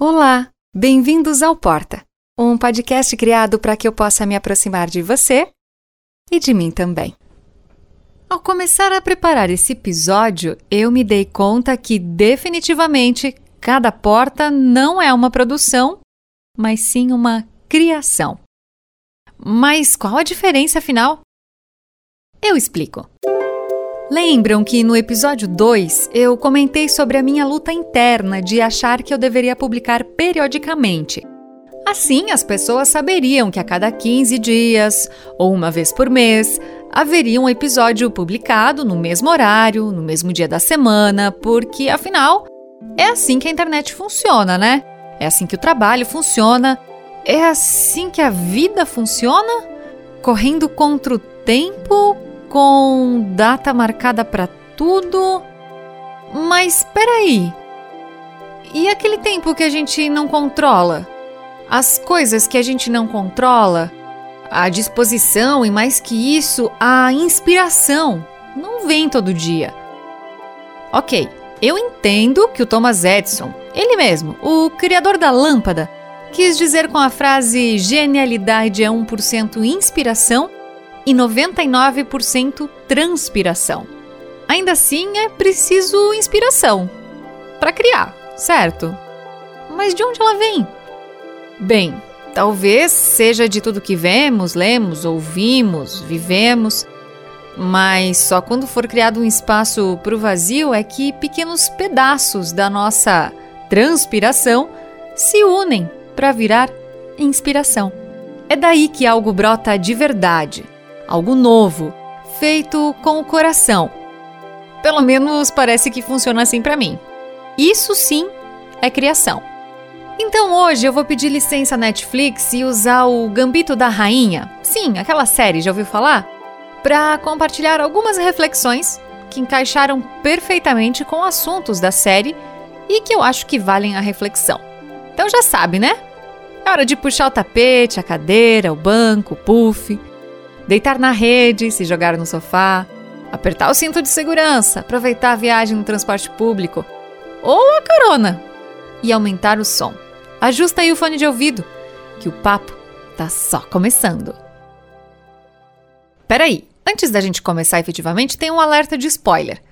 Olá, bem-vindos ao Porta, um podcast criado para que eu possa me aproximar de você e de mim também. Ao começar a preparar esse episódio, eu me dei conta que definitivamente cada porta não é uma produção, mas sim uma criação. Mas qual a diferença afinal? Eu explico. Lembram que no episódio 2 eu comentei sobre a minha luta interna de achar que eu deveria publicar periodicamente. Assim, as pessoas saberiam que a cada 15 dias, ou uma vez por mês, haveria um episódio publicado no mesmo horário, no mesmo dia da semana, porque afinal, é assim que a internet funciona, né? É assim que o trabalho funciona, é assim que a vida funciona? Correndo contra o tempo, com data marcada para tudo. Mas peraí. E aquele tempo que a gente não controla? As coisas que a gente não controla? A disposição e mais que isso, a inspiração não vem todo dia. Ok, eu entendo que o Thomas Edison, ele mesmo, o criador da lâmpada, quis dizer com a frase genialidade é 1% inspiração e 99% transpiração. Ainda assim, é preciso inspiração para criar, certo? Mas de onde ela vem? Bem, talvez seja de tudo que vemos, lemos, ouvimos, vivemos, mas só quando for criado um espaço para o vazio é que pequenos pedaços da nossa transpiração se unem para virar inspiração. É daí que algo brota de verdade algo novo, feito com o coração. Pelo menos parece que funciona assim para mim. Isso sim é criação. Então hoje eu vou pedir licença à Netflix e usar o Gambito da Rainha, sim, aquela série, já ouviu falar? Para compartilhar algumas reflexões que encaixaram perfeitamente com assuntos da série e que eu acho que valem a reflexão. Então já sabe, né? É hora de puxar o tapete, a cadeira, o banco, o puff, deitar na rede, se jogar no sofá, apertar o cinto de segurança, aproveitar a viagem no transporte público ou a carona e aumentar o som. Ajusta aí o fone de ouvido, que o papo tá só começando. Peraí, antes da gente começar efetivamente, tem um alerta de spoiler.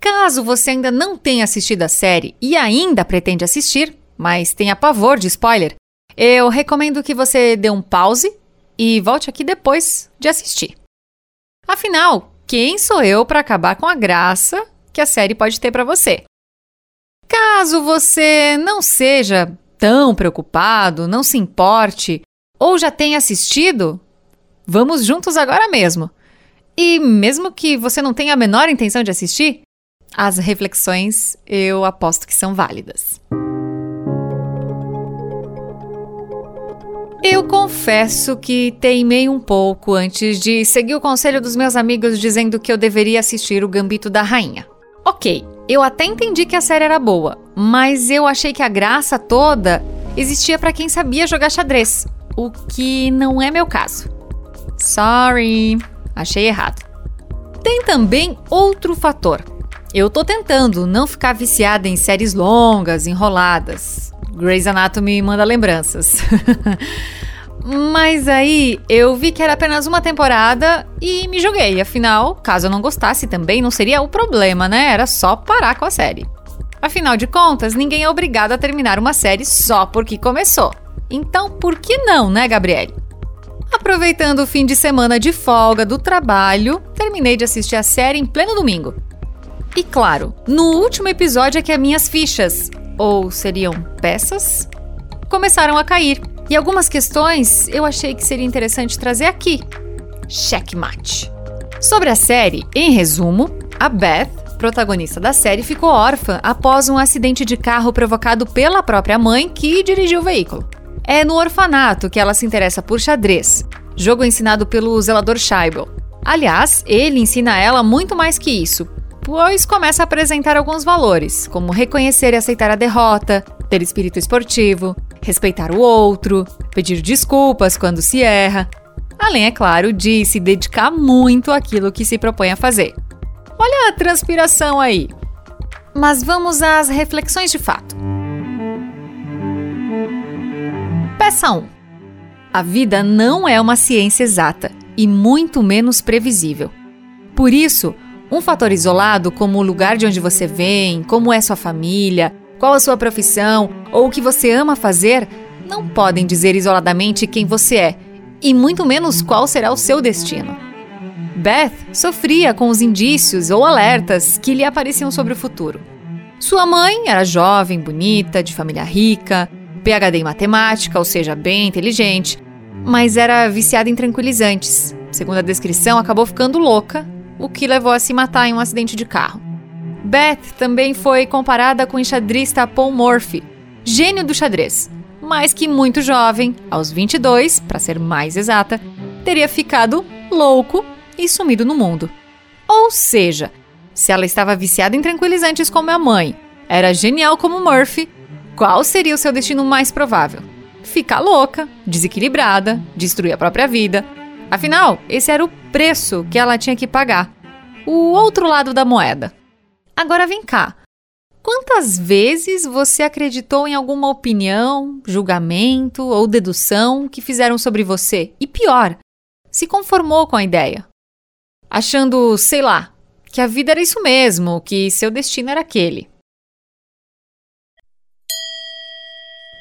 Caso você ainda não tenha assistido a série e ainda pretende assistir, mas tenha pavor de spoiler, eu recomendo que você dê um pause e volte aqui depois de assistir. Afinal, quem sou eu para acabar com a graça que a série pode ter para você? Caso você não seja tão preocupado, não se importe ou já tenha assistido, vamos juntos agora mesmo. E mesmo que você não tenha a menor intenção de assistir, as reflexões eu aposto que são válidas. Eu confesso que teimei um pouco antes de seguir o conselho dos meus amigos dizendo que eu deveria assistir o Gambito da Rainha. Ok, eu até entendi que a série era boa, mas eu achei que a graça toda existia para quem sabia jogar xadrez, o que não é meu caso. Sorry, achei errado. Tem também outro fator. Eu tô tentando não ficar viciada em séries longas, enroladas. Grey's Anatomy manda lembranças. Mas aí eu vi que era apenas uma temporada e me joguei. Afinal, caso eu não gostasse também, não seria o problema, né? Era só parar com a série. Afinal de contas, ninguém é obrigado a terminar uma série só porque começou. Então, por que não, né, Gabriele? Aproveitando o fim de semana de folga do trabalho, terminei de assistir a série em pleno domingo. E claro, no último episódio é que as minhas fichas, ou seriam peças, começaram a cair. E algumas questões eu achei que seria interessante trazer aqui. Checkmate. Sobre a série, em resumo, a Beth, protagonista da série, ficou órfã após um acidente de carro provocado pela própria mãe que dirigiu o veículo. É no orfanato que ela se interessa por xadrez, jogo ensinado pelo zelador Scheibel. Aliás, ele ensina ela muito mais que isso, pois começa a apresentar alguns valores, como reconhecer e aceitar a derrota, ter espírito esportivo, respeitar o outro, pedir desculpas quando se erra, além, é claro, de se dedicar muito àquilo que se propõe a fazer. Olha a transpiração aí! Mas vamos às reflexões de fato. Peça 1. A vida não é uma ciência exata e muito menos previsível. Por isso, um fator isolado, como o lugar de onde você vem, como é sua família, qual a sua profissão ou o que você ama fazer, não podem dizer isoladamente quem você é, e muito menos qual será o seu destino. Beth sofria com os indícios ou alertas que lhe apareciam sobre o futuro. Sua mãe era jovem, bonita, de família rica, PhD em matemática, ou seja, bem inteligente, mas era viciada em tranquilizantes. Segundo a descrição, acabou ficando louca, o que levou a se matar em um acidente de carro. Beth também foi comparada com o enxadrista Paul Morphy, gênio do xadrez, mas que muito jovem, aos 22, para ser mais exata, teria ficado louco e sumido no mundo. Ou seja, se ela estava viciada em tranquilizantes como a mãe, era genial como Murphy, qual seria o seu destino mais provável? Ficar louca, desequilibrada, destruir a própria vida. Afinal, esse era o preço que ela tinha que pagar. O outro lado da moeda. Agora vem cá. Quantas vezes você acreditou em alguma opinião, julgamento ou dedução que fizeram sobre você? E pior, se conformou com a ideia? Achando, sei lá, que a vida era isso mesmo, que seu destino era aquele.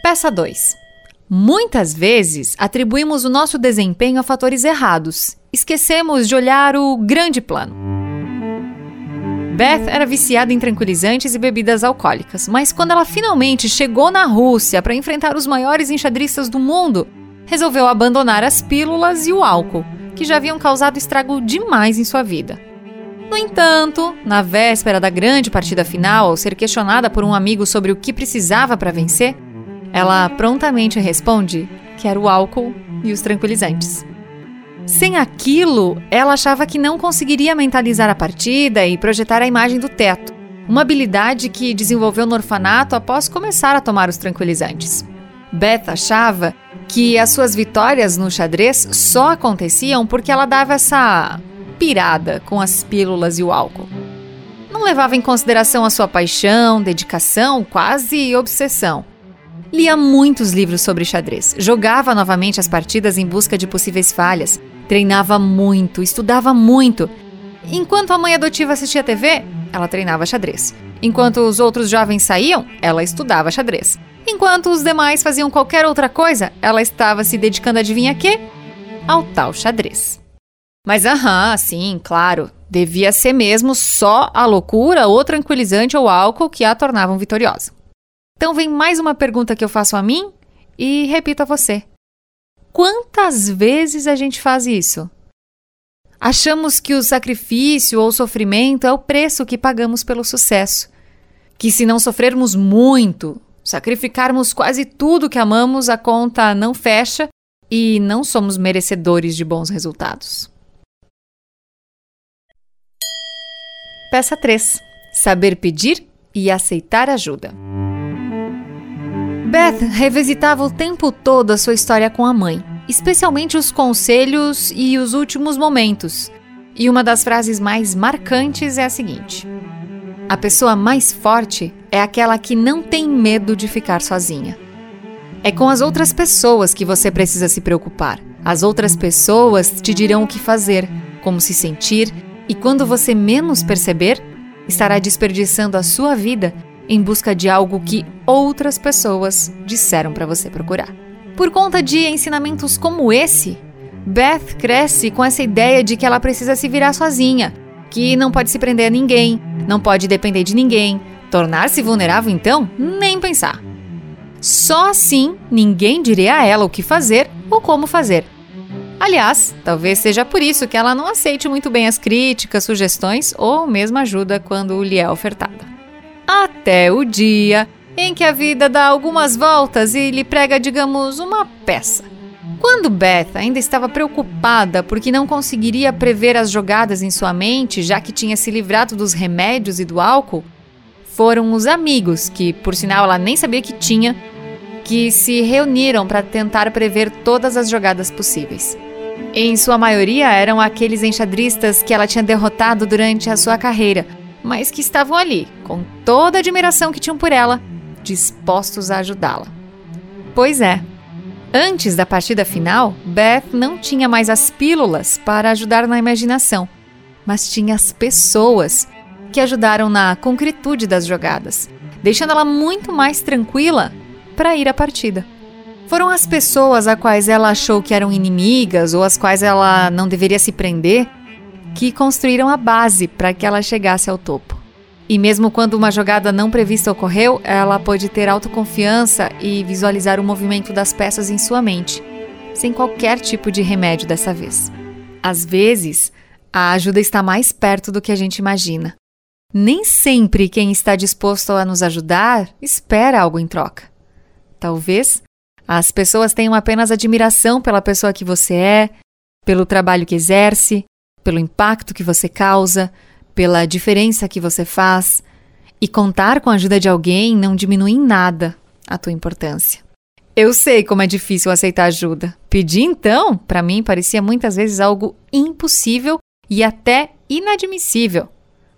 Peça 2. Muitas vezes atribuímos o nosso desempenho a fatores errados. Esquecemos de olhar o grande plano. Beth era viciada em tranquilizantes e bebidas alcoólicas, mas quando ela finalmente chegou na Rússia para enfrentar os maiores enxadristas do mundo, resolveu abandonar as pílulas e o álcool, que já haviam causado estrago demais em sua vida. No entanto, na véspera da grande partida final, ao ser questionada por um amigo sobre o que precisava para vencer, ela prontamente responde que era o álcool e os tranquilizantes. Sem aquilo, ela achava que não conseguiria mentalizar a partida e projetar a imagem do teto, uma habilidade que desenvolveu no orfanato após começar a tomar os tranquilizantes. Beth achava que as suas vitórias no xadrez só aconteciam porque ela dava essa pirada com as pílulas e o álcool. Não levava em consideração a sua paixão, dedicação, quase obsessão. Lia muitos livros sobre xadrez, jogava novamente as partidas em busca de possíveis falhas, Treinava muito, estudava muito. Enquanto a mãe adotiva assistia TV, ela treinava xadrez. Enquanto os outros jovens saíam, ela estudava xadrez. Enquanto os demais faziam qualquer outra coisa, ela estava se dedicando, adivinha quê? Ao tal xadrez. Mas aham, sim, claro, devia ser mesmo só a loucura ou tranquilizante ou álcool que a tornavam vitoriosa. Então vem mais uma pergunta que eu faço a mim e repito a você. Quantas vezes a gente faz isso? Achamos que o sacrifício ou sofrimento é o preço que pagamos pelo sucesso. Que se não sofrermos muito, sacrificarmos quase tudo que amamos, a conta não fecha e não somos merecedores de bons resultados. Peça 3: Saber pedir e aceitar ajuda. Beth revisitava o tempo todo a sua história com a mãe, especialmente os conselhos e os últimos momentos. E uma das frases mais marcantes é a seguinte: A pessoa mais forte é aquela que não tem medo de ficar sozinha. É com as outras pessoas que você precisa se preocupar. As outras pessoas te dirão o que fazer, como se sentir, e quando você menos perceber, estará desperdiçando a sua vida em busca de algo que outras pessoas disseram para você procurar. Por conta de ensinamentos como esse, Beth cresce com essa ideia de que ela precisa se virar sozinha, que não pode se prender a ninguém, não pode depender de ninguém. Tornar-se vulnerável, então, nem pensar. Só assim ninguém diria a ela o que fazer ou como fazer. Aliás, talvez seja por isso que ela não aceite muito bem as críticas, sugestões ou mesmo ajuda quando lhe é ofertada até o dia em que a vida dá algumas voltas e lhe prega, digamos, uma peça. Quando Beth ainda estava preocupada porque não conseguiria prever as jogadas em sua mente, já que tinha se livrado dos remédios e do álcool, foram os amigos, que por sinal ela nem sabia que tinha, que se reuniram para tentar prever todas as jogadas possíveis. Em sua maioria eram aqueles enxadristas que ela tinha derrotado durante a sua carreira, mas que estavam ali, com toda a admiração que tinham por ela, dispostos a ajudá-la. Pois é, Antes da partida final, Beth não tinha mais as pílulas para ajudar na imaginação, mas tinha as pessoas que ajudaram na concretude das jogadas, deixando ela muito mais tranquila para ir à partida. Foram as pessoas a quais ela achou que eram inimigas ou as quais ela não deveria se prender que construíram a base para que ela chegasse ao topo. E mesmo quando uma jogada não prevista ocorreu, ela pôde ter autoconfiança e visualizar o movimento das peças em sua mente, sem qualquer tipo de remédio dessa vez. Às vezes, a ajuda está mais perto do que a gente imagina. Nem sempre quem está disposto a nos ajudar espera algo em troca. Talvez as pessoas tenham apenas admiração pela pessoa que você é, pelo trabalho que exerce, pelo impacto que você causa, pela diferença que você faz, e contar com a ajuda de alguém não diminui em nada a tua importância. Eu sei como é difícil aceitar ajuda. Pedir então, para mim, parecia muitas vezes algo impossível e até inadmissível.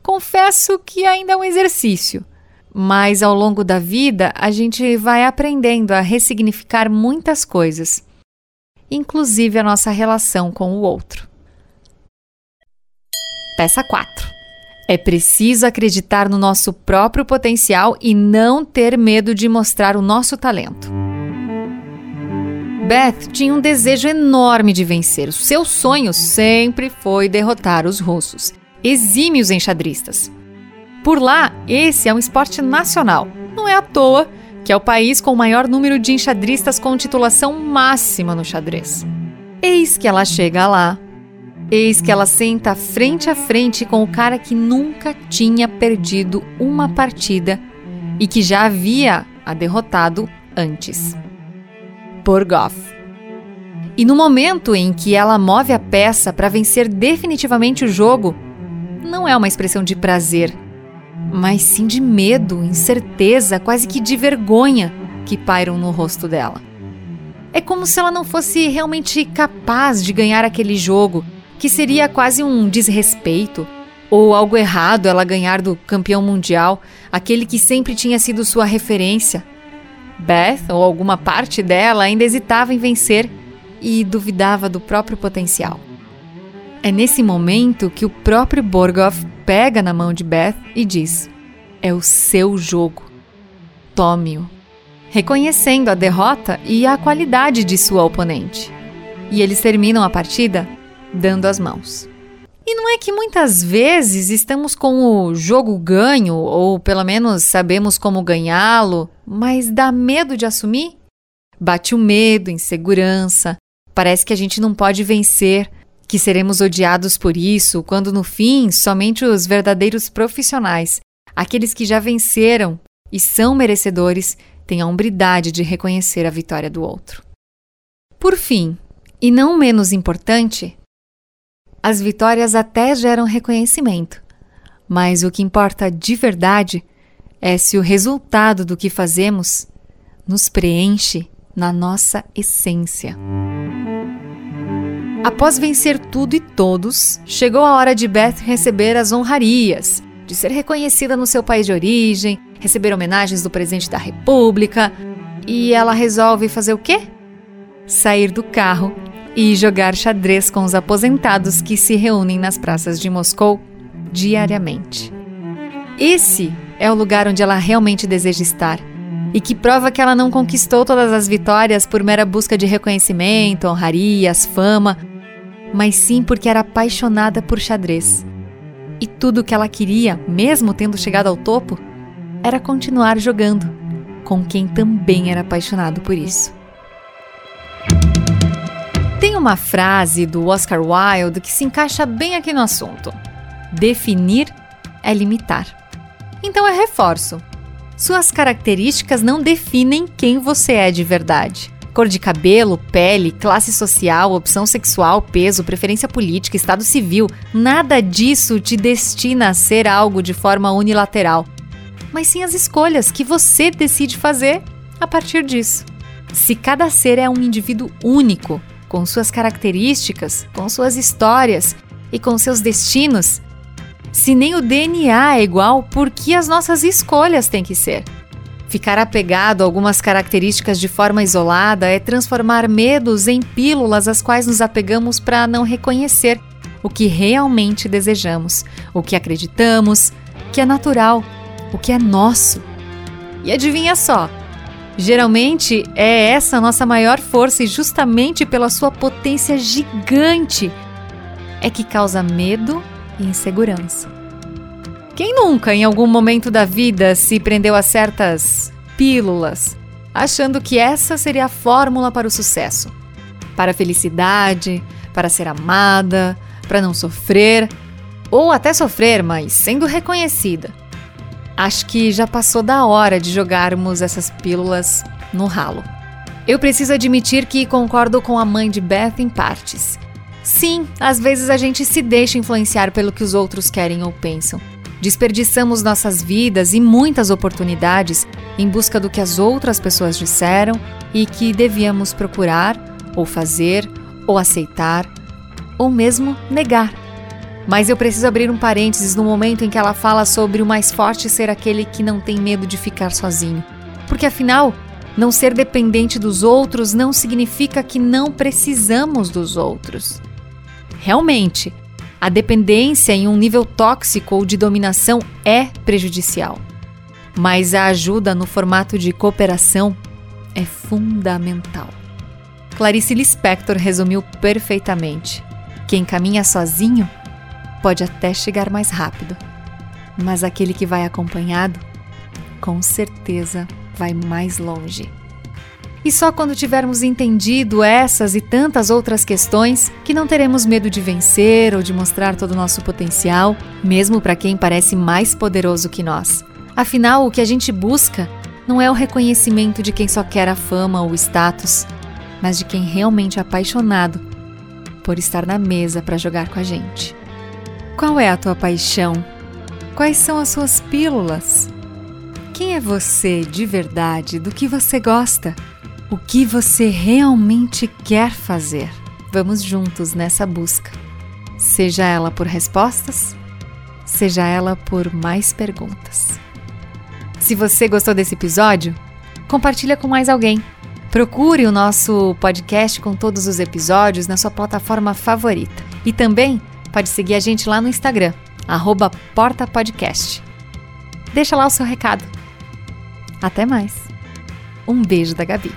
Confesso que ainda é um exercício, mas ao longo da vida a gente vai aprendendo a ressignificar muitas coisas, inclusive a nossa relação com o outro. Peça 4. É preciso acreditar no nosso próprio potencial e não ter medo de mostrar o nosso talento. Beth tinha um desejo enorme de vencer. Seu sonho sempre foi derrotar os russos, exímios enxadristas. Por lá, esse é um esporte nacional. Não é à toa que é o país com o maior número de enxadristas com titulação máxima no xadrez. Eis que ela chega lá, Eis que ela senta frente a frente com o cara que nunca tinha perdido uma partida e que já havia a derrotado antes. Borgoff. E no momento em que ela move a peça para vencer definitivamente o jogo, não é uma expressão de prazer, mas sim de medo, incerteza, quase que de vergonha que pairam no rosto dela. É como se ela não fosse realmente capaz de ganhar aquele jogo que seria quase um desrespeito ou algo errado ela ganhar do campeão mundial, aquele que sempre tinha sido sua referência. Beth, ou alguma parte dela, ainda hesitava em vencer e duvidava do próprio potencial. É nesse momento que o próprio Borgoff pega na mão de Beth e diz: É o seu jogo. Tome-o. Reconhecendo a derrota e a qualidade de sua oponente. E eles terminam a partida dando as mãos. E não é que muitas vezes estamos com o jogo ganho, ou pelo menos sabemos como ganhá-lo, mas dá medo de assumir? Bate o medo, insegurança, parece que a gente não pode vencer, que seremos odiados por isso, quando no fim somente os verdadeiros profissionais, aqueles que já venceram e são merecedores, têm a hombridade de reconhecer a vitória do outro. Por fim, e não menos importante, as vitórias até geram reconhecimento, mas o que importa de verdade é se o resultado do que fazemos nos preenche na nossa essência. Após vencer tudo e todos, chegou a hora de Beth receber as honrarias, de ser reconhecida no seu país de origem, receber homenagens do presidente da República. E ela resolve fazer o quê? Sair do carro e jogar xadrez com os aposentados que se reúnem nas praças de Moscou diariamente. Esse é o lugar onde ela realmente deseja estar e que prova que ela não conquistou todas as vitórias por mera busca de reconhecimento, honrarias, fama, mas sim porque era apaixonada por xadrez. E tudo o que ela queria, mesmo tendo chegado ao topo, era continuar jogando com quem também era apaixonado por isso. Tem uma frase do Oscar Wilde que se encaixa bem aqui no assunto: definir é limitar. Então eu reforço. Suas características não definem quem você é de verdade. Cor de cabelo, pele, classe social, opção sexual, peso, preferência política, estado civil, nada disso te destina a ser algo de forma unilateral, mas sim as escolhas que você decide fazer a partir disso. Se cada ser é um indivíduo único, com suas características, com suas histórias e com seus destinos? Se nem o DNA é igual, por que as nossas escolhas têm que ser? Ficar apegado a algumas características de forma isolada é transformar medos em pílulas às quais nos apegamos para não reconhecer o que realmente desejamos, o que acreditamos, o que é natural, o que é nosso. E adivinha só? Geralmente é essa a nossa maior força e justamente pela sua potência gigante é que causa medo e insegurança. Quem nunca, em algum momento da vida, se prendeu a certas pílulas, achando que essa seria a fórmula para o sucesso? Para a felicidade, para ser amada, para não sofrer, ou até sofrer, mas sendo reconhecida. Acho que já passou da hora de jogarmos essas pílulas no ralo. Eu preciso admitir que concordo com a mãe de Beth em partes. Sim, às vezes a gente se deixa influenciar pelo que os outros querem ou pensam. Desperdiçamos nossas vidas e muitas oportunidades em busca do que as outras pessoas disseram e que devíamos procurar, ou fazer, ou aceitar, ou mesmo negar. Mas eu preciso abrir um parênteses no momento em que ela fala sobre o mais forte ser aquele que não tem medo de ficar sozinho. Porque afinal, não ser dependente dos outros não significa que não precisamos dos outros. Realmente, a dependência em um nível tóxico ou de dominação é prejudicial. Mas a ajuda no formato de cooperação é fundamental. Clarice Lispector resumiu perfeitamente. Quem caminha sozinho pode até chegar mais rápido, mas aquele que vai acompanhado, com certeza vai mais longe. E só quando tivermos entendido essas e tantas outras questões que não teremos medo de vencer ou de mostrar todo o nosso potencial, mesmo para quem parece mais poderoso que nós. Afinal, o que a gente busca não é o reconhecimento de quem só quer a fama ou o status, mas de quem realmente é apaixonado por estar na mesa para jogar com a gente. Qual é a tua paixão? Quais são as suas pílulas? Quem é você de verdade? Do que você gosta? o que você realmente quer fazer. Vamos juntos nessa busca, seja ela por respostas, seja ela por mais perguntas. Se você gostou desse episódio, compartilha com mais alguém. Procure o nosso podcast com todos os episódios na sua plataforma favorita. E também pode seguir a gente lá no Instagram, portapodcast. Deixa lá o seu recado. Até mais. Um beijo da Gabi.